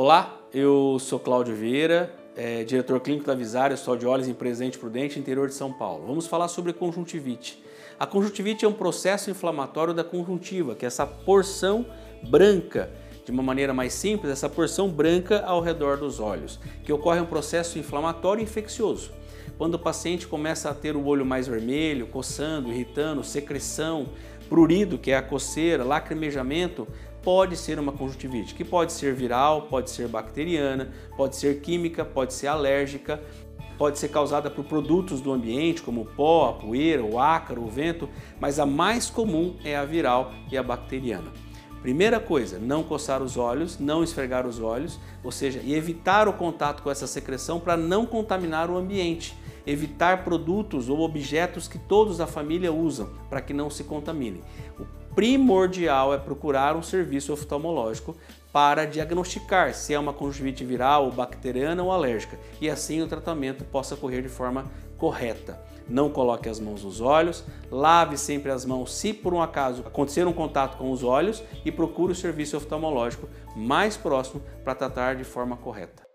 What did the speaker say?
Olá, eu sou Cláudio Vieira, é, diretor clínico da Visária, sou de olhos em Presidente Prudente, interior de São Paulo. Vamos falar sobre conjuntivite. A conjuntivite é um processo inflamatório da conjuntiva, que é essa porção branca, de uma maneira mais simples, essa porção branca ao redor dos olhos, que ocorre um processo inflamatório e infeccioso. Quando o paciente começa a ter o olho mais vermelho, coçando, irritando, secreção, prurido, que é a coceira, lacrimejamento, pode ser uma conjuntivite, que pode ser viral, pode ser bacteriana, pode ser química, pode ser alérgica, pode ser causada por produtos do ambiente, como o pó, a poeira, o ácaro, o vento, mas a mais comum é a viral e a bacteriana. Primeira coisa, não coçar os olhos, não esfregar os olhos, ou seja, e evitar o contato com essa secreção para não contaminar o ambiente. Evitar produtos ou objetos que todos da família usam para que não se contaminem. Primordial é procurar um serviço oftalmológico para diagnosticar se é uma conjuntivite viral, ou bacteriana ou alérgica e assim o tratamento possa ocorrer de forma correta. Não coloque as mãos nos olhos, lave sempre as mãos se por um acaso acontecer um contato com os olhos e procure o serviço oftalmológico mais próximo para tratar de forma correta.